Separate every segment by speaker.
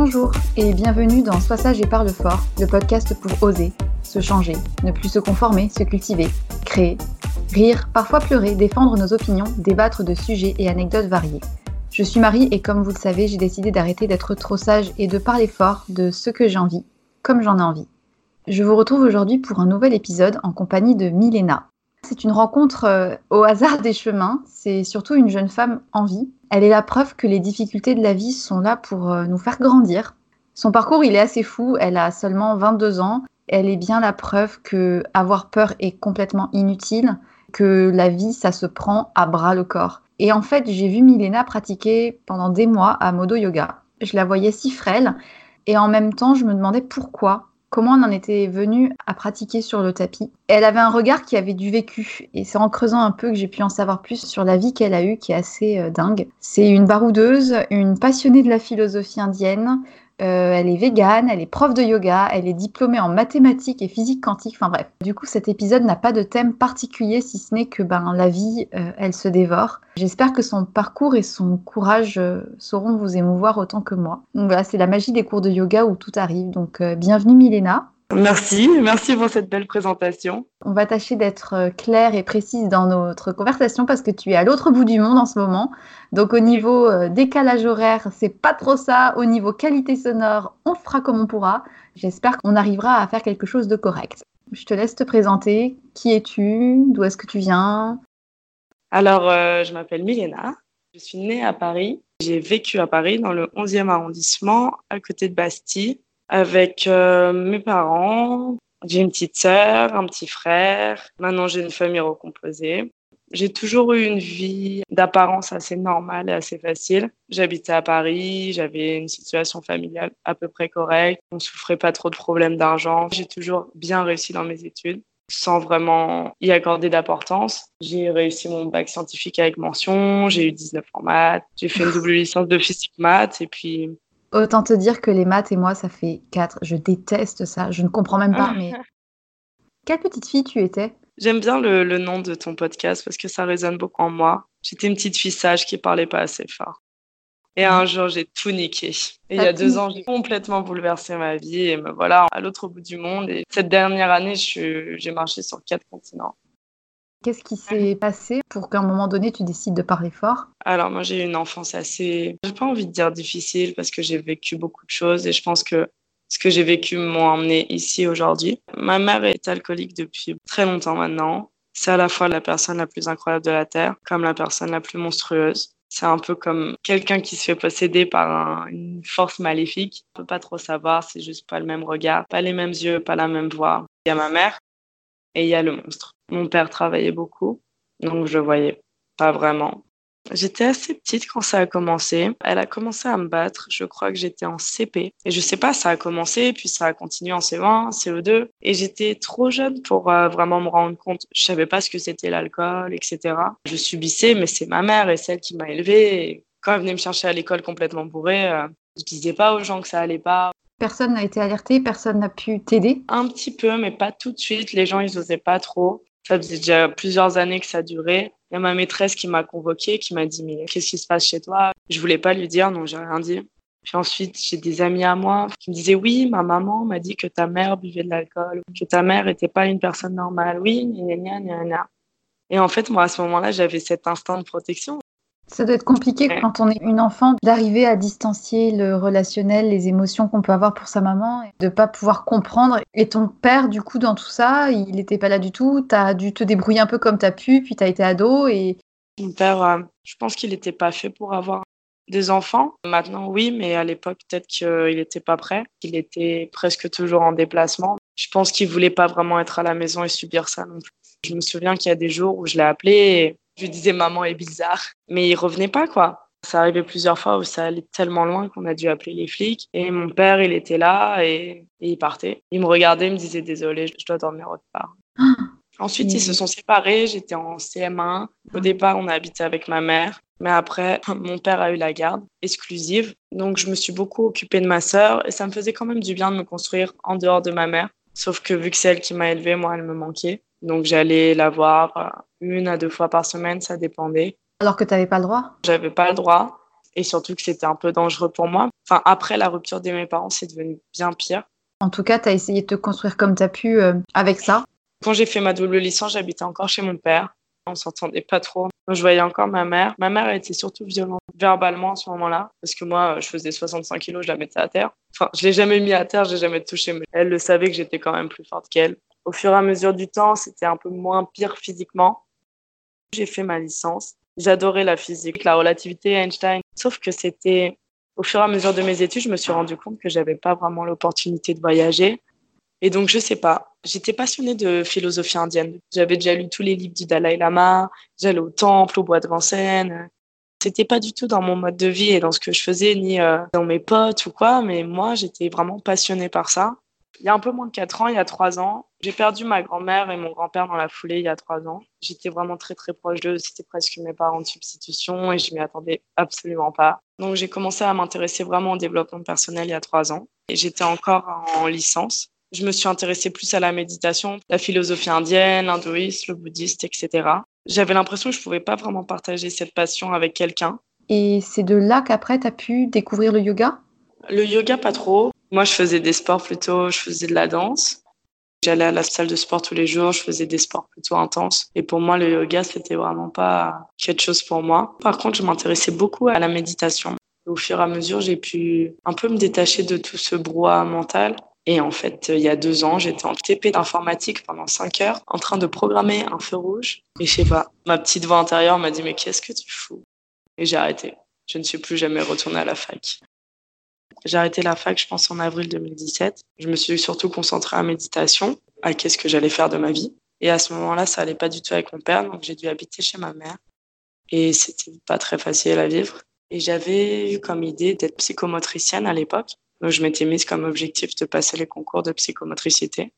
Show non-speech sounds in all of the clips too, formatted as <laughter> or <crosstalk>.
Speaker 1: Bonjour et bienvenue dans Sois sage et parle fort, le podcast pour oser, se changer, ne plus se conformer, se cultiver, créer, rire, parfois pleurer, défendre nos opinions, débattre de sujets et anecdotes variés. Je suis Marie et comme vous le savez, j'ai décidé d'arrêter d'être trop sage et de parler fort de ce que j'ai envie, comme j'en ai envie. Je vous retrouve aujourd'hui pour un nouvel épisode en compagnie de Milena. C'est une rencontre euh, au hasard des chemins, c'est surtout une jeune femme en vie elle est la preuve que les difficultés de la vie sont là pour euh, nous faire grandir. Son parcours, il est assez fou. Elle a seulement 22 ans. Elle est bien la preuve que avoir peur est complètement inutile, que la vie, ça se prend à bras le corps. Et en fait, j'ai vu Milena pratiquer pendant des mois à Modo Yoga. Je la voyais si frêle et en même temps, je me demandais pourquoi comment on en était venu à pratiquer sur le tapis. Elle avait un regard qui avait du vécu, et c'est en creusant un peu que j'ai pu en savoir plus sur la vie qu'elle a eue, qui est assez euh, dingue. C'est une baroudeuse, une passionnée de la philosophie indienne, euh, elle est végane, elle est prof de yoga, elle est diplômée en mathématiques et physique quantique. Enfin bref, du coup cet épisode n'a pas de thème particulier si ce n'est que ben la vie, euh, elle se dévore. J'espère que son parcours et son courage euh, sauront vous émouvoir autant que moi. Donc voilà, c'est la magie des cours de yoga où tout arrive. Donc bienvenue Milena.
Speaker 2: Merci, merci pour cette belle présentation.
Speaker 1: On va tâcher d'être euh, clair et précise dans notre conversation parce que tu es à l'autre bout du monde en ce moment. Donc au niveau euh, décalage horaire, c'est pas trop ça. Au niveau qualité sonore, on fera comme on pourra. J'espère qu'on arrivera à faire quelque chose de correct. Je te laisse te présenter. Qui es-tu? D'où est-ce que tu viens?
Speaker 2: Alors, euh, je m'appelle Milena. Je suis née à Paris. J'ai vécu à Paris dans le 11e arrondissement, à côté de Bastille, avec euh, mes parents. J'ai une petite sœur, un petit frère. Maintenant, j'ai une famille recomposée. J'ai toujours eu une vie d'apparence assez normale et assez facile. J'habitais à Paris, j'avais une situation familiale à peu près correcte, on souffrait pas trop de problèmes d'argent. J'ai toujours bien réussi dans mes études sans vraiment y accorder d'importance. J'ai réussi mon bac scientifique avec mention, j'ai eu 19 en maths, j'ai fait une double licence de physique maths et puis
Speaker 1: Autant te dire que les maths et moi, ça fait 4. Je déteste ça. Je ne comprends même pas. Mais <laughs> quelle petite fille tu étais
Speaker 2: J'aime bien le, le, nom de ton podcast parce que ça résonne beaucoup en moi. J'étais une petite fille sage qui parlait pas assez fort. Et un jour, j'ai tout niqué. Et il y a deux ans, j'ai complètement bouleversé ma vie. Et me voilà à l'autre bout du monde. Et cette dernière année, j'ai marché sur quatre continents.
Speaker 1: Qu'est-ce qui s'est passé pour qu'à un moment donné, tu décides de parler fort?
Speaker 2: Alors, moi, j'ai eu une enfance assez, j'ai pas envie de dire difficile parce que j'ai vécu beaucoup de choses et je pense que ce que j'ai vécu m'a emmené ici aujourd'hui. Ma mère est alcoolique depuis très longtemps maintenant. C'est à la fois la personne la plus incroyable de la Terre, comme la personne la plus monstrueuse. C'est un peu comme quelqu'un qui se fait posséder par un, une force maléfique. On peut pas trop savoir, c'est juste pas le même regard, pas les mêmes yeux, pas la même voix. Il y a ma mère et il y a le monstre. Mon père travaillait beaucoup, donc je voyais pas vraiment. J'étais assez petite quand ça a commencé. Elle a commencé à me battre. Je crois que j'étais en CP. Et je sais pas, ça a commencé, puis ça a continué en CE1, CE2. Et j'étais trop jeune pour euh, vraiment me rendre compte. Je savais pas ce que c'était l'alcool, etc. Je subissais, mais c'est ma mère et celle qui m'a élevée. Et quand elle venait me chercher à l'école complètement bourrée, euh, je disais pas aux gens que ça allait pas.
Speaker 1: Personne n'a été alerté, personne n'a pu t'aider?
Speaker 2: Un petit peu, mais pas tout de suite. Les gens, ils osaient pas trop. Ça faisait déjà plusieurs années que ça durait. Il y a ma maîtresse qui m'a convoquée, qui m'a dit mais qu'est-ce qui se passe chez toi? Je voulais pas lui dire, donc j'ai rien dit. Puis ensuite, j'ai des amis à moi qui me disaient oui, ma maman m'a dit que ta mère buvait de l'alcool, que ta mère était pas une personne normale. Oui, gna gna gna gna. Et en fait, moi à ce moment-là, j'avais cet instinct de protection.
Speaker 1: Ça doit être compliqué quand on est une enfant d'arriver à distancier le relationnel, les émotions qu'on peut avoir pour sa maman, et de pas pouvoir comprendre. Et ton père, du coup, dans tout ça, il n'était pas là du tout. Tu as dû te débrouiller un peu comme tu as pu, puis tu as été ado. Et...
Speaker 2: Mon père, euh, je pense qu'il n'était pas fait pour avoir des enfants. Maintenant, oui, mais à l'époque, peut-être qu'il n'était pas prêt. Il était presque toujours en déplacement. Je pense qu'il voulait pas vraiment être à la maison et subir ça non plus. Je me souviens qu'il y a des jours où je l'ai appelé et je lui disais maman est bizarre, mais il revenait pas quoi. Ça arrivait plusieurs fois où ça allait tellement loin qu'on a dû appeler les flics. Et mon père, il était là et, et il partait. Il me regardait, il me disait désolé, je dois dormir autre part. <gasps> Ensuite, ils se sont séparés. J'étais en CM1. Au départ, on a habité avec ma mère. Mais après, <laughs> mon père a eu la garde exclusive. Donc, je me suis beaucoup occupée de ma sœur et ça me faisait quand même du bien de me construire en dehors de ma mère. Sauf que vu que c'est elle qui m'a élevée, moi, elle me manquait. Donc, j'allais la voir une à deux fois par semaine, ça dépendait.
Speaker 1: Alors que tu n'avais pas le droit?
Speaker 2: J'avais pas le droit. Et surtout que c'était un peu dangereux pour moi. Enfin, après la rupture de mes parents, c'est devenu bien pire.
Speaker 1: En tout cas, tu as essayé de te construire comme tu as pu euh, avec ça?
Speaker 2: Quand j'ai fait ma double licence, j'habitais encore chez mon père. On s'entendait pas trop. Je voyais encore ma mère. Ma mère était surtout violente verbalement à ce moment-là, parce que moi, je faisais 65 kilos, je la mettais à terre. Enfin, je l'ai jamais mis à terre, je l'ai jamais touché, mais elle le savait que j'étais quand même plus forte qu'elle. Au fur et à mesure du temps, c'était un peu moins pire physiquement. J'ai fait ma licence. J'adorais la physique, la relativité, Einstein. Sauf que c'était, au fur et à mesure de mes études, je me suis rendu compte que j'avais pas vraiment l'opportunité de voyager. Et donc, je sais pas. J'étais passionnée de philosophie indienne. J'avais déjà lu tous les livres du Dalai Lama. J'allais au temple, au bois de Vincennes. C'était pas du tout dans mon mode de vie et dans ce que je faisais, ni euh, dans mes potes ou quoi. Mais moi, j'étais vraiment passionnée par ça. Il y a un peu moins de 4 ans, il y a 3 ans, j'ai perdu ma grand-mère et mon grand-père dans la foulée il y a 3 ans. J'étais vraiment très très proche d'eux, c'était presque mes parents de substitution et je m'y attendais absolument pas. Donc j'ai commencé à m'intéresser vraiment au développement personnel il y a 3 ans et j'étais encore en licence. Je me suis intéressée plus à la méditation, la philosophie indienne, l'hindouisme, le bouddhiste, etc. J'avais l'impression que je pouvais pas vraiment partager cette passion avec quelqu'un.
Speaker 1: Et c'est de là qu'après tu as pu découvrir le yoga?
Speaker 2: Le yoga pas trop. Moi, je faisais des sports plutôt, je faisais de la danse. J'allais à la salle de sport tous les jours, je faisais des sports plutôt intenses. Et pour moi, le yoga, c'était vraiment pas quelque chose pour moi. Par contre, je m'intéressais beaucoup à la méditation. Au fur et à mesure, j'ai pu un peu me détacher de tout ce brouhaha mental Et en fait, il y a deux ans, j'étais en TP d'informatique pendant cinq heures, en train de programmer un feu rouge. Et je sais pas, ma petite voix intérieure m'a dit Mais qu'est-ce que tu fous? Et j'ai arrêté. Je ne suis plus jamais retournée à la fac. J'ai arrêté la fac, je pense, en avril 2017. Je me suis surtout concentrée à méditation, à qu'est-ce que j'allais faire de ma vie. Et à ce moment-là, ça allait pas du tout avec mon père, donc j'ai dû habiter chez ma mère. Et c'était pas très facile à vivre. Et j'avais eu comme idée d'être psychomotricienne à l'époque. Donc, je m'étais mise comme objectif de passer les concours de psychomotricité.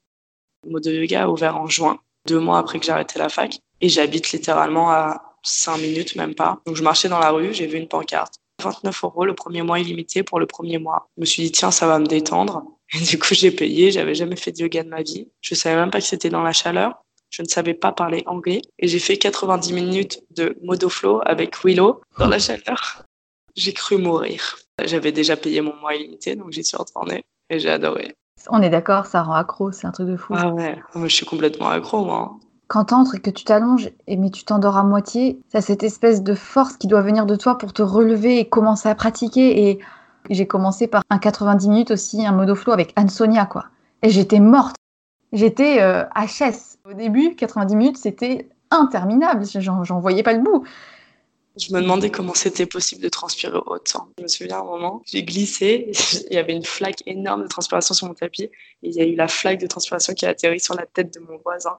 Speaker 2: Modo Yoga a ouvert en juin, deux mois après que j'ai arrêté la fac. Et j'habite littéralement à cinq minutes, même pas. Donc, je marchais dans la rue, j'ai vu une pancarte. 29 euros le premier mois illimité pour le premier mois. Je me suis dit, tiens, ça va me détendre. Et du coup, j'ai payé. J'avais jamais fait de yoga de ma vie. Je savais même pas que c'était dans la chaleur. Je ne savais pas parler anglais. Et j'ai fait 90 minutes de modo flow avec Willow dans la chaleur. J'ai cru mourir. J'avais déjà payé mon mois illimité, donc j'y suis retournée et j'ai adoré.
Speaker 1: On est d'accord, ça rend accro, c'est un truc de fou.
Speaker 2: Ah ouais, je suis complètement accro, moi.
Speaker 1: Quand t'entres et que tu t'allonges, mais tu t'endors à moitié, t'as cette espèce de force qui doit venir de toi pour te relever et commencer à pratiquer. Et j'ai commencé par un 90 minutes aussi, un modo flow avec Anne-Sonia, quoi. Et j'étais morte. J'étais euh, HS. Au début, 90 minutes, c'était interminable. J'en voyais pas le bout.
Speaker 2: Je me demandais comment c'était possible de transpirer autant. Je me souviens un moment, j'ai glissé, <laughs> il y avait une flaque énorme de transpiration sur mon tapis, et il y a eu la flaque de transpiration qui a atterri sur la tête de mon voisin.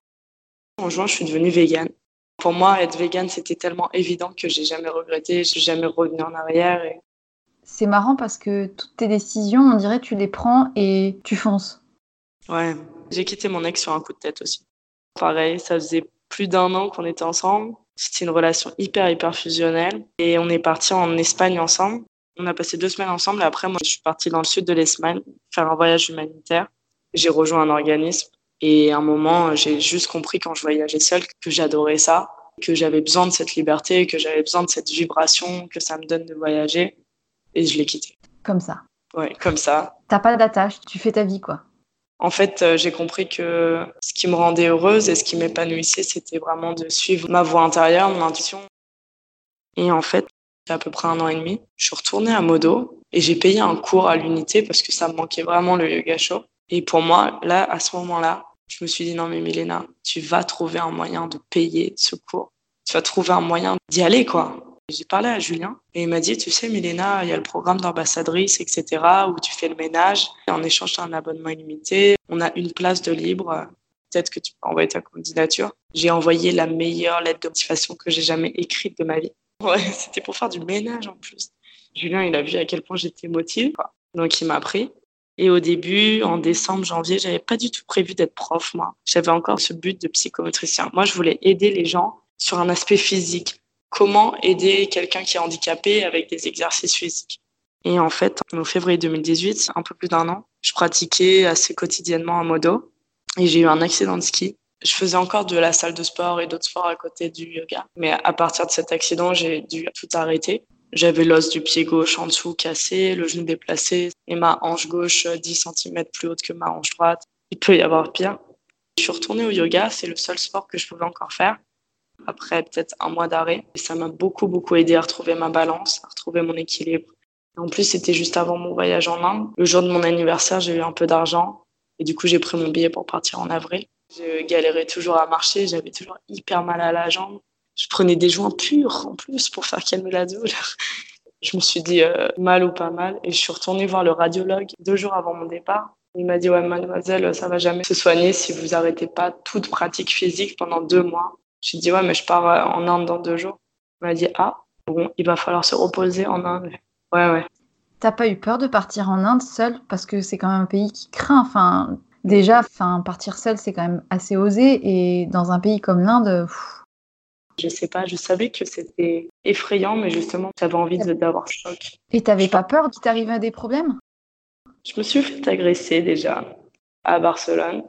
Speaker 2: En juin, je suis devenue végane. Pour moi, être végane, c'était tellement évident que j'ai jamais regretté, je suis jamais revenue en arrière. Et...
Speaker 1: C'est marrant parce que toutes tes décisions, on dirait, tu les prends et tu fonces.
Speaker 2: Ouais, j'ai quitté mon ex sur un coup de tête aussi. Pareil, ça faisait plus d'un an qu'on était ensemble. C'était une relation hyper, hyper fusionnelle. Et on est parti en Espagne ensemble. On a passé deux semaines ensemble. Et après, moi, je suis partie dans le sud de l'Espagne faire un voyage humanitaire. J'ai rejoint un organisme. Et à un moment, j'ai juste compris quand je voyageais seule que j'adorais ça, que j'avais besoin de cette liberté, que j'avais besoin de cette vibration que ça me donne de voyager. Et je l'ai quitté.
Speaker 1: Comme ça.
Speaker 2: Ouais, comme ça.
Speaker 1: T'as pas d'attache, tu fais ta vie, quoi
Speaker 2: en fait, euh, j'ai compris que ce qui me rendait heureuse et ce qui m'épanouissait, c'était vraiment de suivre ma voix intérieure, mon intuition. Et en fait, il y a à peu près un an et demi, je suis retournée à Modo et j'ai payé un cours à l'unité parce que ça me manquait vraiment le yoga show. Et pour moi, là, à ce moment-là, je me suis dit non mais Milena, tu vas trouver un moyen de payer ce cours. Tu vas trouver un moyen d'y aller quoi. J'ai parlé à Julien et il m'a dit, tu sais, Milena, il y a le programme d'ambassadrice, etc., où tu fais le ménage. En échange, tu as un abonnement illimité. On a une place de libre. Peut-être que tu peux envoyer ta candidature. J'ai envoyé la meilleure lettre de motivation que j'ai jamais écrite de ma vie. Ouais, <laughs> c'était pour faire du ménage en plus. Julien, il a vu à quel point j'étais motivée. Donc, il m'a pris. Et au début, en décembre, janvier, j'avais pas du tout prévu d'être prof, moi. J'avais encore ce but de psychomotricien. Moi, je voulais aider les gens sur un aspect physique comment aider quelqu'un qui est handicapé avec des exercices physiques? Et en fait, en février 2018, un peu plus d'un an, je pratiquais assez quotidiennement un modo et j'ai eu un accident de ski. Je faisais encore de la salle de sport et d'autres sports à côté du yoga. Mais à partir de cet accident, j'ai dû tout arrêter. J'avais l'os du pied gauche en dessous cassé, le genou déplacé et ma hanche gauche 10 cm plus haute que ma hanche droite. Il peut y avoir pire. Je suis retournée au yoga, c'est le seul sport que je pouvais encore faire après peut-être un mois d'arrêt. Et ça m'a beaucoup, beaucoup aidé à retrouver ma balance, à retrouver mon équilibre. En plus, c'était juste avant mon voyage en Inde. Le jour de mon anniversaire, j'ai eu un peu d'argent. Et du coup, j'ai pris mon billet pour partir en avril. Je galérais toujours à marcher. J'avais toujours hyper mal à la jambe. Je prenais des joints purs en plus pour faire calmer la douleur. Je me suis dit euh, mal ou pas mal. Et je suis retournée voir le radiologue deux jours avant mon départ. Il m'a dit Ouais, mademoiselle, ça va jamais se soigner si vous arrêtez pas toute pratique physique pendant deux mois. J'ai dit, ouais, mais je pars euh, en Inde dans deux jours. Il m'a dit, ah, bon, il va falloir se reposer en Inde. Ouais, ouais.
Speaker 1: T'as pas eu peur de partir en Inde seul Parce que c'est quand même un pays qui craint. Enfin, déjà, enfin, partir seul, c'est quand même assez osé. Et dans un pays comme l'Inde,
Speaker 2: je sais pas, je savais que c'était effrayant, mais justement, j'avais envie d'avoir choc.
Speaker 1: Et t'avais pas peur qu'il t'arrive des problèmes?
Speaker 2: Je me suis fait agresser déjà à Barcelone.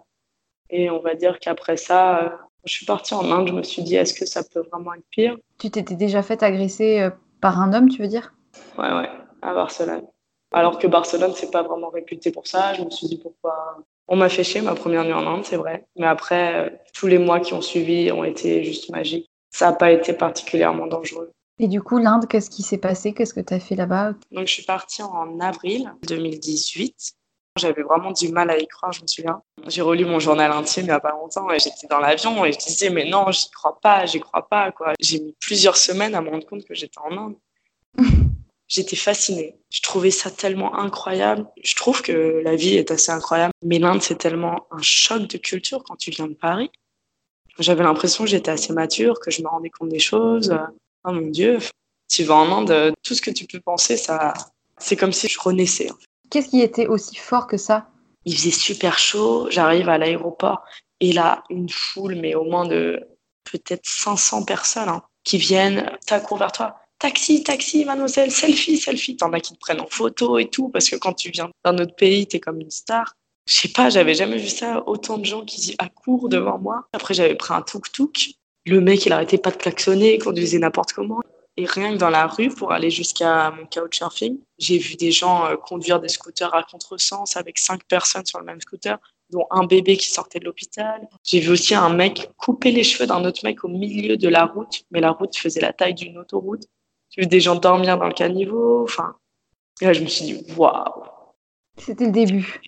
Speaker 2: Et on va dire qu'après ça, euh, je suis partie en Inde, je me suis dit, est-ce que ça peut vraiment être pire?
Speaker 1: Tu t'étais déjà fait agresser euh, par un homme, tu veux dire?
Speaker 2: Ouais, ouais, à Barcelone. Alors que Barcelone, c'est pas vraiment réputé pour ça. Je me suis dit pourquoi? On m'a fait chier ma première nuit en Inde, c'est vrai. Mais après, euh, tous les mois qui ont suivi ont été juste magiques. Ça n'a pas été particulièrement dangereux.
Speaker 1: Et du coup, l'Inde, qu'est-ce qui s'est passé? Qu'est-ce que tu as fait là-bas?
Speaker 2: Donc, je suis partie en avril 2018. J'avais vraiment du mal à y croire, je me souviens. J'ai relu mon journal intime il n'y a pas longtemps et j'étais dans l'avion et je disais, mais non, j'y crois pas, j'y crois pas, quoi. J'ai mis plusieurs semaines à me rendre compte que j'étais en Inde. <laughs> J'étais fascinée. Je trouvais ça tellement incroyable. Je trouve que la vie est assez incroyable. Mais l'Inde, c'est tellement un choc de culture quand tu viens de Paris. J'avais l'impression que j'étais assez mature, que je me rendais compte des choses. Oh mon Dieu, tu vas en Inde, tout ce que tu peux penser, ça, c'est comme si je renaissais.
Speaker 1: Qu'est-ce qui était aussi fort que ça?
Speaker 2: Il faisait super chaud. J'arrive à l'aéroport et là, une foule, mais au moins de peut-être 500 personnes hein, qui viennent, t'accourent vers toi taxi, taxi, mademoiselle, selfie, selfie. T'en as qui te prennent en photo et tout, parce que quand tu viens d'un autre pays, t'es comme une star. Je sais pas, j'avais jamais vu ça, autant de gens qui accourent devant moi. Après, j'avais pris un tuk-tuk. Le mec, il arrêtait pas de klaxonner, il conduisait n'importe comment. Et rien que dans la rue, pour aller jusqu'à mon couchsurfing, j'ai vu des gens euh, conduire des scooters à contresens avec cinq personnes sur le même scooter, dont un bébé qui sortait de l'hôpital. J'ai vu aussi un mec couper les cheveux d'un autre mec au milieu de la route, mais la route faisait la taille d'une autoroute. J'ai vu des gens dormir dans le caniveau. Enfin, là, je me suis dit, waouh.
Speaker 1: C'était le début.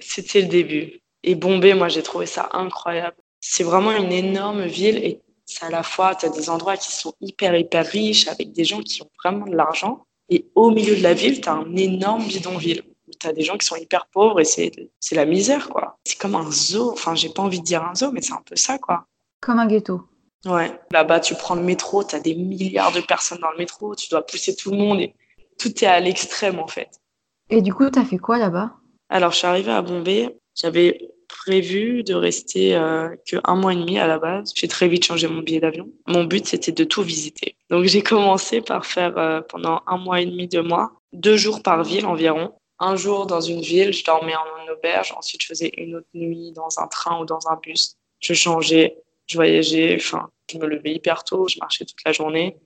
Speaker 2: C'était le début. Et Bombay, moi, j'ai trouvé ça incroyable. C'est vraiment une énorme ville et c'est à la fois, tu as des endroits qui sont hyper, hyper riches avec des gens qui ont vraiment de l'argent. Et au milieu de la ville, tu as un énorme bidonville où tu as des gens qui sont hyper pauvres et c'est, c'est la misère, quoi. C'est comme un zoo. Enfin, j'ai pas envie de dire un zoo, mais c'est un peu ça, quoi.
Speaker 1: Comme un ghetto.
Speaker 2: Ouais, là-bas, tu prends le métro, tu as des milliards de personnes dans le métro, tu dois pousser tout le monde et tout est à l'extrême en fait.
Speaker 1: Et du coup, tu as fait quoi là-bas?
Speaker 2: Alors, je suis arrivée à Bombay, j'avais prévu de rester euh, que un mois et demi à la base. J'ai très vite changé mon billet d'avion. Mon but, c'était de tout visiter. Donc, j'ai commencé par faire euh, pendant un mois et demi, deux mois, deux jours par ville environ. Un jour dans une ville, je dormais en auberge. Ensuite, je faisais une autre nuit dans un train ou dans un bus. Je changeais je voyageais, enfin, je me levais hyper tôt, je marchais toute la journée.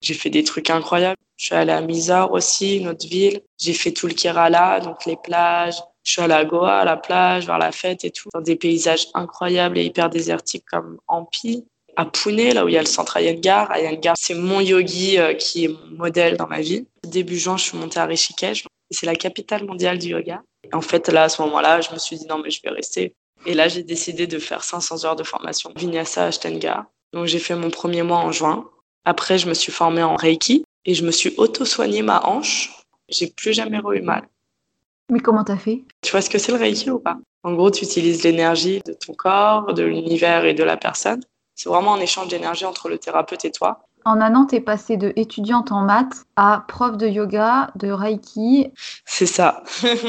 Speaker 2: J'ai fait des trucs incroyables. Je suis allée à Mizar aussi, une autre ville. J'ai fait tout le Kerala, donc les plages. Je suis allée à Goa, à la plage, vers la fête et tout, dans des paysages incroyables et hyper désertiques comme Ampi. À Pune, là où il y a le centre Iyengar. Iyengar, c'est mon yogi euh, qui est mon modèle dans ma vie. Début juin, je suis montée à Rishikesh. C'est la capitale mondiale du yoga. Et en fait, là, à ce moment-là, je me suis dit non, mais je vais rester. Et là, j'ai décidé de faire 500 heures de formation Vinyasa Ashtenga. Donc, j'ai fait mon premier mois en juin. Après, je me suis formée en Reiki et je me suis auto-soignée ma hanche. J'ai plus jamais eu mal.
Speaker 1: Mais comment t'as fait?
Speaker 2: Tu vois ce que c'est le Reiki ou pas? En gros, tu utilises l'énergie de ton corps, de l'univers et de la personne. C'est vraiment un échange d'énergie entre le thérapeute et toi.
Speaker 1: En un an, t'es passée de étudiante en maths à prof de yoga, de Reiki.
Speaker 2: C'est ça.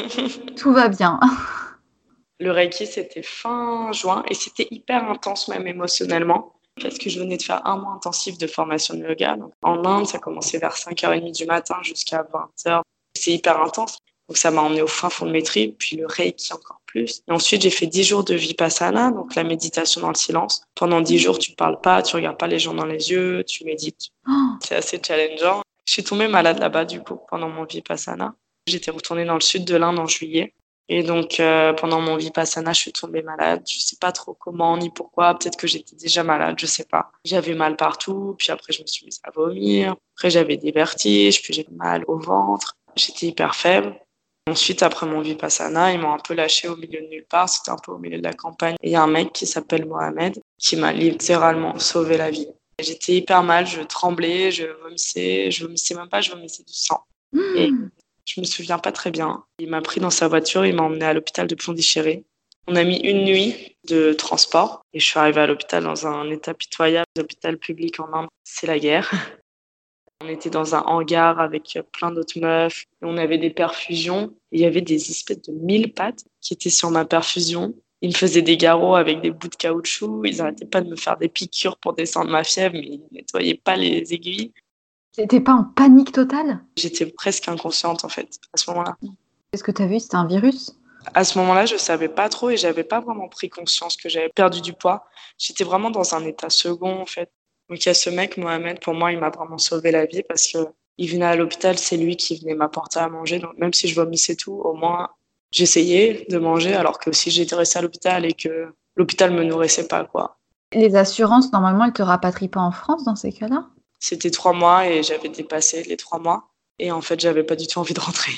Speaker 2: <laughs>
Speaker 1: Tout va bien. <laughs>
Speaker 2: Le Reiki, c'était fin juin et c'était hyper intense même émotionnellement parce que je venais de faire un mois intensif de formation de yoga. Donc, en Inde, ça commençait vers 5h30 du matin jusqu'à 20h. C'est hyper intense. Donc ça m'a emmené au fin fond de mes tripes, puis le Reiki encore plus. Et ensuite, j'ai fait 10 jours de Vipassana, donc la méditation dans le silence. Pendant 10 jours, tu parles pas, tu regardes pas les gens dans les yeux, tu médites. Oh. C'est assez challengeant. Je suis tombée malade là-bas, du coup, pendant mon Vipassana. J'étais retournée dans le sud de l'Inde en juillet. Et donc, euh, pendant mon vipassana, je suis tombée malade. Je sais pas trop comment ni pourquoi. Peut-être que j'étais déjà malade, je sais pas. J'avais mal partout. Puis après, je me suis mise à vomir. Après, j'avais des vertiges. Puis j'ai mal au ventre. J'étais hyper faible. Ensuite, après mon vipassana, ils m'ont un peu lâché au milieu de nulle part. C'était un peu au milieu de la campagne. Et il y a un mec qui s'appelle Mohamed qui m'a littéralement sauvé la vie. J'étais hyper mal. Je tremblais, je vomissais. Je vomissais même pas, je vomissais du sang. Et je me souviens pas très bien. Il m'a pris dans sa voiture, il m'a emmené à l'hôpital de Pondichéry. On a mis une nuit de transport et je suis arrivée à l'hôpital dans un état pitoyable. L'hôpital public en Inde, c'est la guerre. On était dans un hangar avec plein d'autres meufs. Et on avait des perfusions. Il y avait des espèces de mille pattes qui étaient sur ma perfusion. Ils me faisaient des garrots avec des bouts de caoutchouc. Ils n'arrêtaient pas de me faire des piqûres pour descendre ma fièvre, mais ils nettoyaient pas les aiguilles.
Speaker 1: T'étais pas en panique totale?
Speaker 2: J'étais presque inconsciente en fait à ce moment-là.
Speaker 1: Qu'est-ce que tu as vu? C'était un virus?
Speaker 2: À ce moment-là, je savais pas trop et j'avais pas vraiment pris conscience que j'avais perdu du poids. J'étais vraiment dans un état second en fait. Donc il y a ce mec Mohamed, pour moi, il m'a vraiment sauvé la vie parce que il venait à l'hôpital, c'est lui qui venait m'apporter à manger. Donc même si je vomissais tout, au moins j'essayais de manger alors que si j'étais restée à l'hôpital et que l'hôpital me nourrissait pas quoi.
Speaker 1: Les assurances, normalement, elles te rapatrient pas en France dans ces cas-là?
Speaker 2: C'était trois mois et j'avais dépassé les trois mois. Et en fait, j'avais pas du tout envie de rentrer.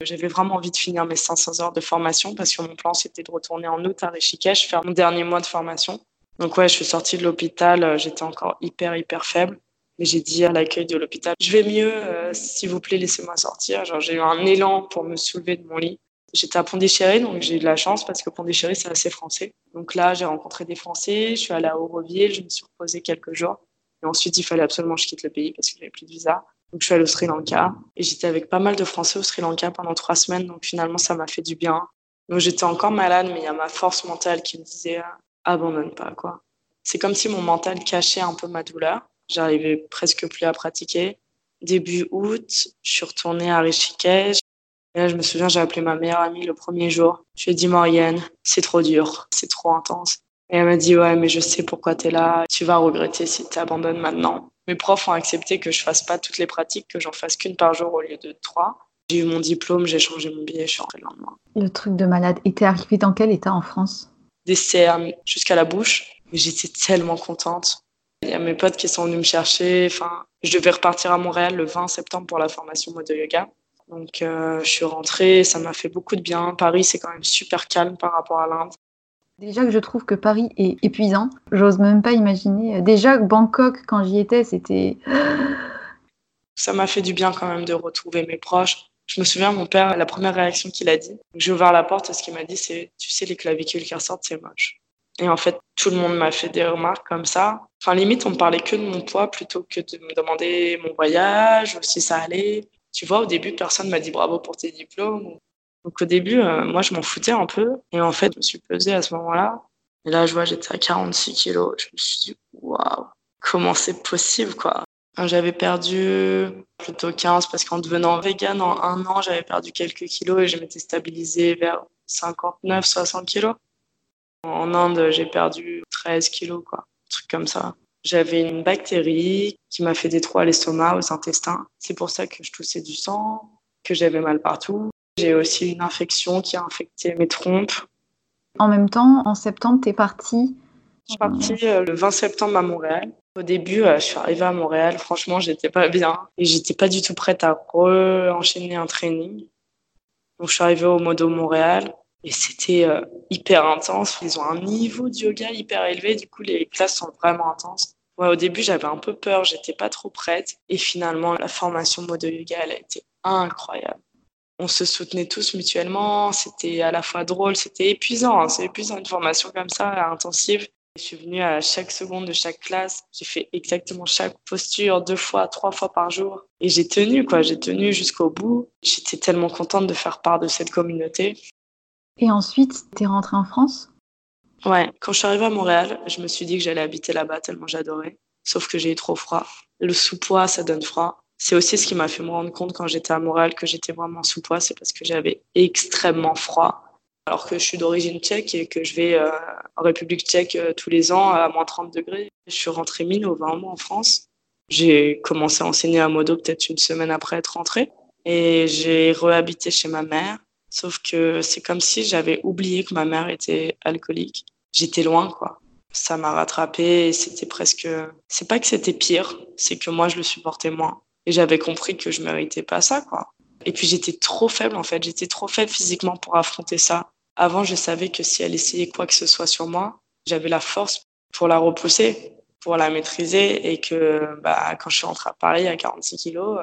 Speaker 2: J'avais vraiment envie de finir mes 500 heures de formation parce que mon plan, c'était de retourner en août à Rishikesh, faire mon dernier mois de formation. Donc ouais, je suis sortie de l'hôpital, euh, j'étais encore hyper, hyper faible. Mais j'ai dit à l'accueil de l'hôpital, je vais mieux, euh, s'il vous plaît, laissez-moi sortir. Genre, j'ai eu un élan pour me soulever de mon lit. J'étais à Pondichéry, donc j'ai eu de la chance parce que Pondichéry, c'est assez français. Donc là, j'ai rencontré des Français, je suis allée à Auroville, je me suis reposée quelques jours. Et ensuite, il fallait absolument que je quitte le pays parce que j'avais plus de visa. Donc je suis allée au Sri Lanka et j'étais avec pas mal de Français au Sri Lanka pendant trois semaines. Donc finalement, ça m'a fait du bien. Donc j'étais encore malade, mais il y a ma force mentale qui me disait abandonne pas quoi. C'est comme si mon mental cachait un peu ma douleur. J'arrivais presque plus à pratiquer. Début août, je suis retournée à Rishikesh. Et là, je me souviens, j'ai appelé ma meilleure amie le premier jour. Je lui ai dit, Maurienne, c'est trop dur, c'est trop intense. Et elle m'a dit, ouais, mais je sais pourquoi tu es là. Tu vas regretter si tu maintenant. Mes profs ont accepté que je fasse pas toutes les pratiques, que j'en fasse qu'une par jour au lieu de trois. J'ai eu mon diplôme, j'ai changé mon billet, je suis rentrée le lendemain.
Speaker 1: Le truc de malade. Et t'es arrivée dans quel état en France?
Speaker 2: Des cernes jusqu'à la bouche. J'étais tellement contente. Il y a mes potes qui sont venus me chercher. Enfin, je devais repartir à Montréal le 20 septembre pour la formation mode yoga. Donc, euh, je suis rentrée, ça m'a fait beaucoup de bien. Paris, c'est quand même super calme par rapport à l'Inde.
Speaker 1: Déjà que je trouve que Paris est épuisant, j'ose même pas imaginer. Déjà Bangkok, quand j'y étais, c'était.
Speaker 2: Ça m'a fait du bien quand même de retrouver mes proches. Je me souviens, mon père, la première réaction qu'il a dit, j'ai ouvert la porte, ce qu'il m'a dit, c'est Tu sais, les clavicules qui ressortent, c'est moche. Et en fait, tout le monde m'a fait des remarques comme ça. Enfin, limite, on me parlait que de mon poids plutôt que de me demander mon voyage, si ça allait. Tu vois, au début, personne m'a dit bravo pour tes diplômes donc au début, euh, moi, je m'en foutais un peu. Et en fait, je me suis pesée à ce moment-là. Et là, je vois, j'étais à 46 kilos. Je me suis dit, waouh, comment c'est possible, quoi? J'avais perdu plutôt 15 parce qu'en devenant vegan en un an, j'avais perdu quelques kilos et je m'étais stabilisée vers 59, 60 kilos. En Inde, j'ai perdu 13 kilos, quoi. Un truc comme ça. J'avais une bactérie qui m'a fait des trous à l'estomac, aux intestins. C'est pour ça que je toussais du sang, que j'avais mal partout. J'ai aussi une infection qui a infecté mes trompes.
Speaker 1: En même temps, en septembre, tu es partie
Speaker 2: Je suis partie euh, le 20 septembre à Montréal. Au début, euh, je suis arrivée à Montréal. Franchement, j'étais pas bien et j'étais pas du tout prête à enchaîner un training. Donc, je suis arrivée au Modo Montréal et c'était euh, hyper intense. Ils ont un niveau de yoga hyper élevé. Du coup, les classes sont vraiment intenses. Ouais, au début, j'avais un peu peur. J'étais pas trop prête. Et finalement, la formation Modo Yoga, elle a été incroyable on se soutenait tous mutuellement. C'était à la fois drôle, c'était épuisant. Hein. C'est épuisant une formation comme ça, intensive. Je suis venue à chaque seconde de chaque classe. J'ai fait exactement chaque posture deux fois, trois fois par jour. Et j'ai tenu, quoi. J'ai tenu jusqu'au bout. J'étais tellement contente de faire part de cette communauté.
Speaker 1: Et ensuite, tu es rentrée en France?
Speaker 2: Ouais. Quand je suis arrivée à Montréal, je me suis dit que j'allais habiter là-bas tellement j'adorais. Sauf que j'ai eu trop froid. Le sous-poids, ça donne froid. C'est aussi ce qui m'a fait me rendre compte quand j'étais à Montréal que j'étais vraiment sous poids, c'est parce que j'avais extrêmement froid. Alors que je suis d'origine tchèque et que je vais euh, en République tchèque euh, tous les ans à moins 30 degrés. Je suis rentrée mi-novembre mois en France. J'ai commencé à enseigner à Modo peut-être une semaine après être rentrée. Et j'ai rehabité chez ma mère. Sauf que c'est comme si j'avais oublié que ma mère était alcoolique. J'étais loin, quoi. Ça m'a rattrapé c'était presque. C'est pas que c'était pire, c'est que moi je le supportais moins. Et j'avais compris que je méritais pas ça, quoi. Et puis j'étais trop faible, en fait. J'étais trop faible physiquement pour affronter ça. Avant, je savais que si elle essayait quoi que ce soit sur moi, j'avais la force pour la repousser, pour la maîtriser. Et que bah, quand je suis rentrée à Paris à 46 kilos,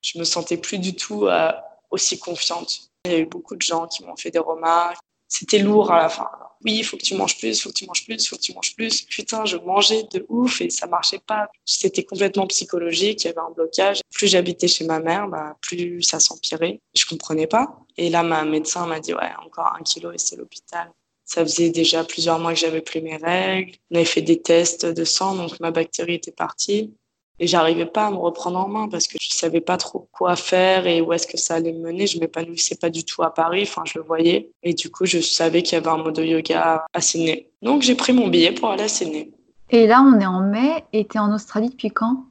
Speaker 2: je me sentais plus du tout euh, aussi confiante. Il y a eu beaucoup de gens qui m'ont fait des remarques. C'était lourd à la fin oui, il faut que tu manges plus, faut que tu manges plus, faut que tu manges plus. Putain, je mangeais de ouf et ça marchait pas. C'était complètement psychologique, il y avait un blocage. Plus j'habitais chez ma mère, bah, plus ça s'empirait. Je comprenais pas. Et là, ma médecin m'a dit, ouais, encore un kilo et c'est l'hôpital. Ça faisait déjà plusieurs mois que j'avais plus mes règles. On avait fait des tests de sang, donc ma bactérie était partie. Et j'arrivais pas à me reprendre en main parce que je savais pas trop quoi faire et où est-ce que ça allait me mener. Je m'épanouissais pas du tout à Paris. Enfin, je le voyais. Et du coup, je savais qu'il y avait un mode de yoga à Sydney. Donc, j'ai pris mon billet pour aller à Sydney.
Speaker 1: Et là, on est en mai et tu es en Australie depuis quand?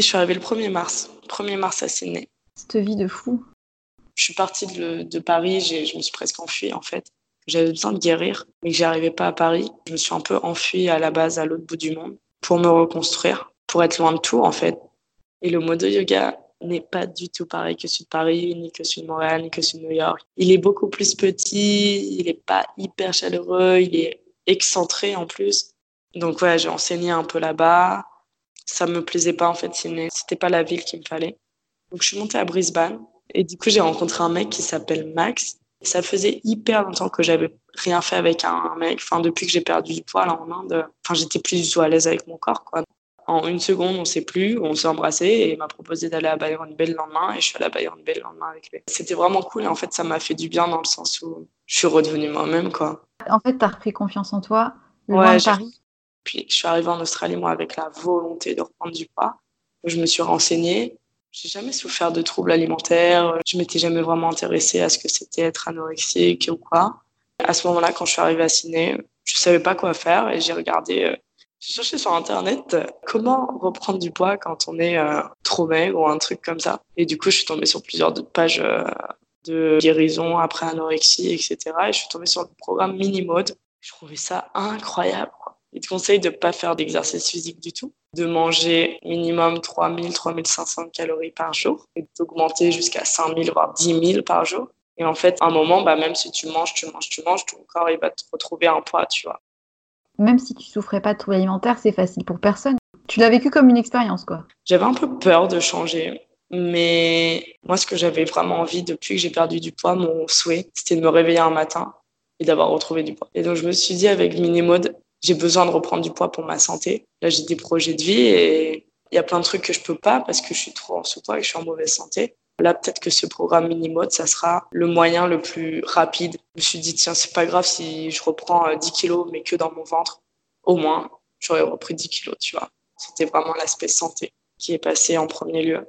Speaker 2: Je suis arrivée le 1er mars. 1er mars à Sydney.
Speaker 1: Cette vie de fou.
Speaker 2: Je suis partie de, de Paris. Je me suis presque enfuie, en fait. J'avais besoin de guérir, mais que j'arrivais pas à Paris. Je me suis un peu enfuie à la base à l'autre bout du monde pour me reconstruire pour être loin de tout, en fait. Et le mode yoga, n'est pas du tout pareil que celui de Paris, ni que celui de Montréal, ni que celui de New York. Il est beaucoup plus petit, il n'est pas hyper chaleureux, il est excentré en plus. Donc ouais, j'ai enseigné un peu là-bas. Ça me plaisait pas en fait, c'était pas la ville qu'il me fallait. Donc je suis montée à Brisbane et du coup j'ai rencontré un mec qui s'appelle Max. Ça faisait hyper longtemps que j'avais rien fait avec un mec. Enfin depuis que j'ai perdu du poids là en Inde, enfin j'étais plus du tout à l'aise avec mon corps quoi. En une seconde, on s'est plus, on s'est embrassé et il m'a proposé d'aller à Bayern Bay le lendemain et je suis allée à Bayern Bay le lendemain avec lui. C'était vraiment cool et en fait ça m'a fait du bien dans le sens où je suis redevenue moi-même quoi.
Speaker 1: En fait, tu as repris confiance en toi,
Speaker 2: loin de Paris. Puis je suis arrivée en Australie moi avec la volonté de reprendre du poids. Je me suis renseignée. J'ai jamais souffert de troubles alimentaires. Je m'étais jamais vraiment intéressée à ce que c'était être anorexique ou quoi. À ce moment-là, quand je suis arrivée à Sydney, je savais pas quoi faire et j'ai regardé euh, j'ai cherché sur Internet euh, comment reprendre du poids quand on est euh, trop maigre ou un truc comme ça? Et du coup, je suis tombée sur plusieurs pages euh, de guérison après anorexie, etc. Et je suis tombée sur le programme Minimode. Je trouvais ça incroyable. Il te conseille de ne pas faire d'exercice physique du tout, de manger minimum 3000, 3500 calories par jour et d'augmenter jusqu'à 5000, voire 10 000 par jour. Et en fait, à un moment, bah, même si tu manges, tu manges, tu manges, ton corps, il va te retrouver un poids, tu vois
Speaker 1: même si tu souffrais pas de troubles alimentaires, c'est facile pour personne. Tu l'as vécu comme une expérience, quoi.
Speaker 2: J'avais un peu peur de changer. Mais moi, ce que j'avais vraiment envie depuis que j'ai perdu du poids, mon souhait, c'était de me réveiller un matin et d'avoir retrouvé du poids. Et donc, je me suis dit, avec Minimode, j'ai besoin de reprendre du poids pour ma santé. Là, j'ai des projets de vie et il y a plein de trucs que je peux pas parce que je suis trop en sous-poids et que je suis en mauvaise santé. Là, peut-être que ce programme mini-mode, ça sera le moyen le plus rapide. Je me suis dit, tiens, c'est pas grave si je reprends 10 euh, kilos, mais que dans mon ventre. Au moins, j'aurais repris 10 kilos, tu vois. C'était vraiment l'aspect santé qui est passé en premier lieu.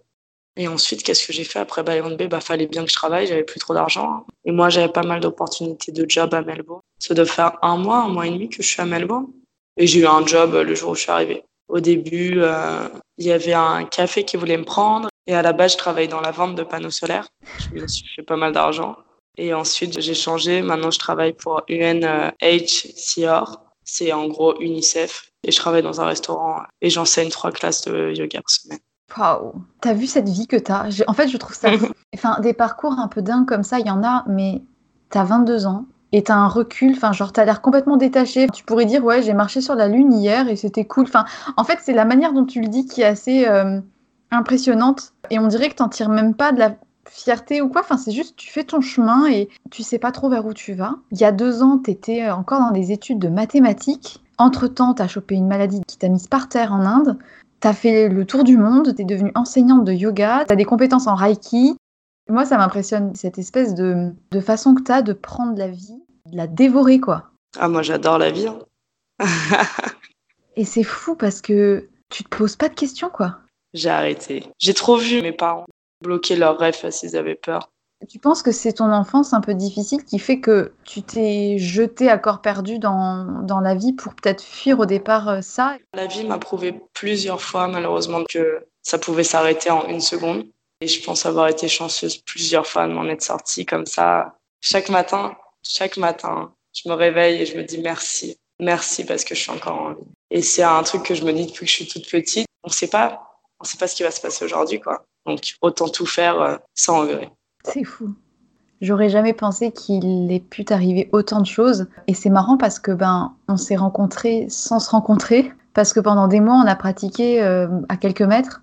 Speaker 2: Et ensuite, qu'est-ce que j'ai fait après Bayern Bay Bah, fallait bien que je travaille, j'avais plus trop d'argent. Et moi, j'avais pas mal d'opportunités de job à Melbourne. Ça doit faire un mois, un mois et demi que je suis à Melbourne. Et j'ai eu un job le jour où je suis arrivée. Au début, euh, il y avait un café qui voulait me prendre. Et à la base, je travaillais dans la vente de panneaux solaires. Je me suis fait pas mal d'argent. Et ensuite, j'ai changé. Maintenant, je travaille pour UNHCR. C'est en gros UNICEF. Et je travaille dans un restaurant et j'enseigne trois classes de yoga par semaine.
Speaker 1: Waouh T'as vu cette vie que t'as? En fait, je trouve ça... <laughs> enfin, des parcours un peu dingues comme ça, il y en a, mais t'as 22 ans et t'as un recul, enfin genre t'as l'air complètement détaché. Tu pourrais dire ouais j'ai marché sur la lune hier et c'était cool. Enfin en fait c'est la manière dont tu le dis qui est assez euh, impressionnante et on dirait que t'en tires même pas de la fierté ou quoi. Enfin c'est juste tu fais ton chemin et tu sais pas trop vers où tu vas. Il y a deux ans t'étais encore dans des études de mathématiques. Entre temps t'as chopé une maladie qui t'a mise par terre en Inde. T'as fait le tour du monde, t'es devenue enseignante de yoga, t'as des compétences en reiki, moi, ça m'impressionne, cette espèce de, de façon que tu as de prendre la vie, de la dévorer, quoi.
Speaker 2: Ah, moi, j'adore la vie. Hein. <laughs>
Speaker 1: Et c'est fou parce que tu te poses pas de questions, quoi.
Speaker 2: J'ai arrêté. J'ai trop vu mes parents bloquer leurs rêves parce qu'ils avaient peur.
Speaker 1: Tu penses que c'est ton enfance un peu difficile qui fait que tu t'es jeté à corps perdu dans, dans la vie pour peut-être fuir au départ euh, ça?
Speaker 2: La vie m'a prouvé plusieurs fois, malheureusement, que ça pouvait s'arrêter en une seconde. Et je pense avoir été chanceuse plusieurs fois de m'en être sortie comme ça. Chaque matin, chaque matin, je me réveille et je me dis merci. Merci parce que je suis encore en vie. Et c'est un truc que je me dis depuis que je suis toute petite. On sait pas, on sait pas ce qui va se passer aujourd'hui, quoi. Donc, autant tout faire euh, sans regret.
Speaker 1: C'est fou. J'aurais jamais pensé qu'il ait pu t'arriver autant de choses. Et c'est marrant parce que ben, on s'est rencontrés sans se rencontrer. Parce que pendant des mois, on a pratiqué euh, à quelques mètres.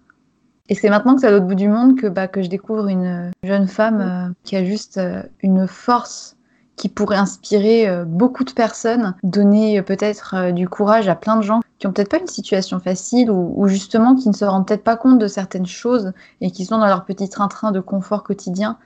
Speaker 1: Et c'est maintenant que c'est à l'autre bout du monde que, bah, que je découvre une jeune femme euh, qui a juste une force qui pourrait inspirer euh, beaucoup de personnes, donner peut-être du courage à plein de gens qui ont peut-être pas une situation facile ou, ou justement qui ne se rendent peut-être pas compte de certaines choses et qui sont dans leur petit train-train de confort quotidien.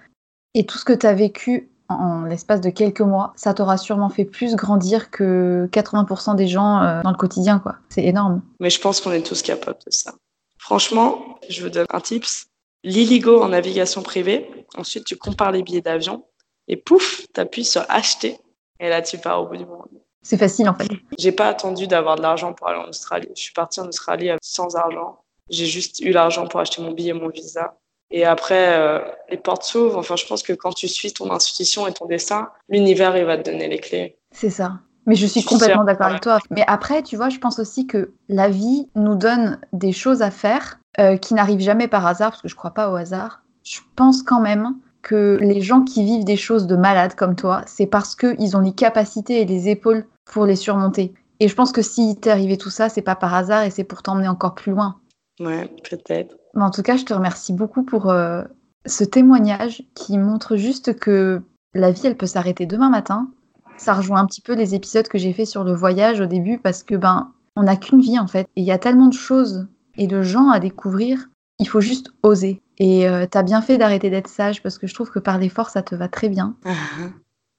Speaker 1: Et tout ce que tu as vécu en, l'espace de quelques mois, ça t'aura sûrement fait plus grandir que 80% des gens dans le quotidien, quoi. C'est énorme.
Speaker 2: Mais je pense qu'on est tous capables de ça. Franchement, je vous donne un tips. L'illigo en navigation privée. Ensuite, tu compares les billets d'avion et pouf, tu appuies sur acheter. Et là, tu pars au bout du monde.
Speaker 1: C'est facile en fait.
Speaker 2: J'ai pas attendu d'avoir de l'argent pour aller en Australie. Je suis partie en Australie sans argent. J'ai juste eu l'argent pour acheter mon billet et mon visa. Et après, euh, les portes s'ouvrent. Enfin, je pense que quand tu suis ton intuition et ton destin, l'univers, il va te donner les clés.
Speaker 1: C'est ça. Mais je suis complètement d'accord avec toi. Mais après, tu vois, je pense aussi que la vie nous donne des choses à faire euh, qui n'arrive jamais par hasard, parce que je crois pas au hasard, je pense quand même que les gens qui vivent des choses de malades comme toi, c'est parce qu'ils ont les capacités et les épaules pour les surmonter. Et je pense que si t'est arrivé tout ça, c'est pas par hasard et c'est pour t'emmener encore plus loin.
Speaker 2: Ouais, peut-être.
Speaker 1: Mais en tout cas, je te remercie beaucoup pour euh, ce témoignage qui montre juste que la vie, elle peut s'arrêter demain matin. Ça rejoint un petit peu les épisodes que j'ai fait sur le voyage au début parce que ben, on n'a qu'une vie en fait. Et il y a tellement de choses et de gens à découvrir. Il faut juste oser. Et euh, t'as bien fait d'arrêter d'être sage parce que je trouve que par l'effort, ça te va très bien.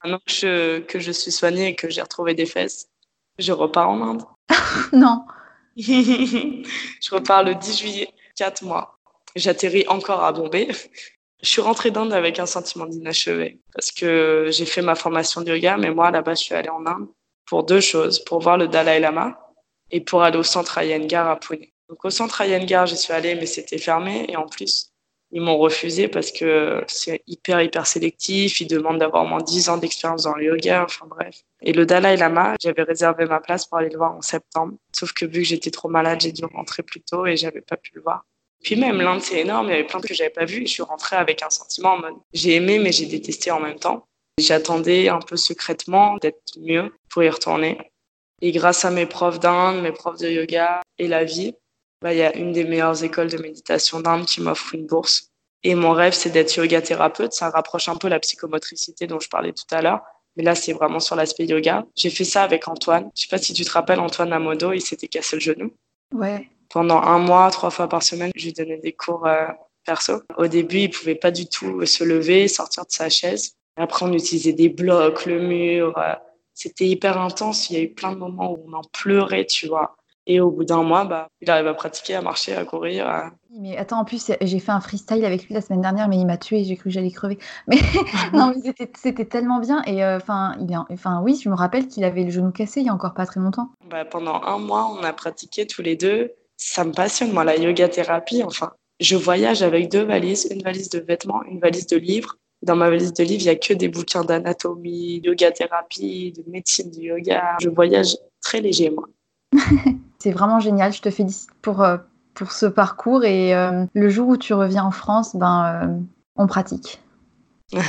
Speaker 2: Maintenant que je, que je suis soignée et que j'ai retrouvé des fesses, je repars en Inde. <laughs>
Speaker 1: non. <laughs>
Speaker 2: je repars le 10 juillet, 4 mois. J'atterris encore à Bombay. Je suis rentrée d'Inde avec un sentiment d'inachevé parce que j'ai fait ma formation de yoga, mais moi, là-bas, je suis allée en Inde pour deux choses, pour voir le Dalai Lama et pour aller au centre Iyengar à Pune. Donc au centre Iyengar, j'y suis allée, mais c'était fermé et en plus, ils m'ont refusé parce que c'est hyper, hyper sélectif. Ils demandent d'avoir au moins 10 ans d'expérience dans le yoga. Enfin bref. Et le Dalai Lama, j'avais réservé ma place pour aller le voir en septembre. Sauf que vu que j'étais trop malade, j'ai dû rentrer plus tôt et j'avais pas pu le voir. Puis même, l'Inde, c'est énorme. Il y avait plein de que j'avais pas vu. Je suis rentrée avec un sentiment en mode j'ai aimé, mais j'ai détesté en même temps. J'attendais un peu secrètement d'être mieux pour y retourner. Et grâce à mes profs d'Inde, mes profs de yoga et la vie, bah, il y a une des meilleures écoles de méditation d'Inde qui m'offre une bourse. Et mon rêve, c'est d'être yoga thérapeute. Ça rapproche un peu la psychomotricité dont je parlais tout à l'heure. Mais là, c'est vraiment sur l'aspect yoga. J'ai fait ça avec Antoine. Je sais pas si tu te rappelles, Antoine Amodo, il s'était cassé le genou.
Speaker 1: Ouais.
Speaker 2: Pendant un mois, trois fois par semaine, je lui donnais des cours euh, perso. Au début, il pouvait pas du tout se lever, sortir de sa chaise. Après, on utilisait des blocs, le mur. Euh, c'était hyper intense. Il y a eu plein de moments où on en pleurait, tu vois. Et au bout d'un mois, bah, il arrive à pratiquer, à marcher, à courir.
Speaker 1: Mais attends, en plus, j'ai fait un freestyle avec lui la semaine dernière, mais il m'a tué, j'ai cru que j'allais crever. <laughs> Mais <laughs> non, mais c'était tellement bien. Et euh, enfin, enfin, oui, je me rappelle qu'il avait le genou cassé il y a encore pas très longtemps.
Speaker 2: Bah, pendant un mois, on a pratiqué tous les deux. Ça me passionne, moi, la yoga thérapie. Enfin, je voyage avec deux valises, une valise de vêtements, une valise de livres. Dans ma valise de livres, il n'y a que des bouquins d'anatomie, yoga thérapie, de médecine du yoga. Je voyage très léger, moi. <laughs>
Speaker 1: C'est vraiment génial. Je te félicite pour, euh, pour ce parcours. Et euh, le jour où tu reviens en France, ben, euh, on pratique. <laughs> je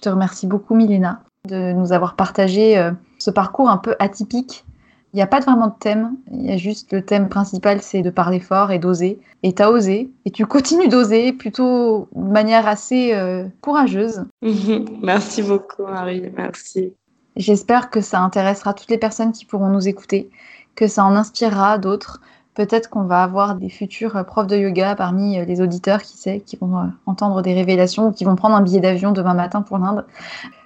Speaker 1: te remercie beaucoup, Milena, de nous avoir partagé ce parcours un peu atypique. Il n'y a pas vraiment de thème. Il y a juste le thème principal, c'est de parler fort et d'oser. Et tu as osé. Et tu continues d'oser plutôt de manière assez courageuse. <laughs>
Speaker 2: Merci beaucoup, Marie. Merci.
Speaker 1: J'espère que ça intéressera toutes les personnes qui pourront nous écouter que ça en inspirera d'autres. Peut-être qu'on va avoir des futurs euh, profs de yoga parmi euh, les auditeurs, qui sait, qui vont euh, entendre des révélations ou qui vont prendre un billet d'avion demain matin pour l'Inde.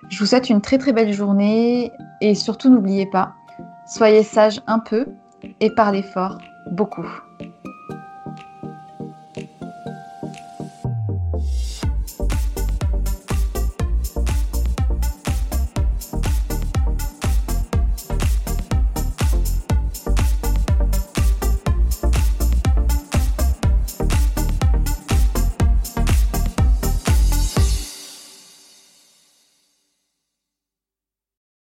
Speaker 1: Je vous souhaite une très très belle journée et surtout n'oubliez pas, soyez sages un peu et parlez fort beaucoup.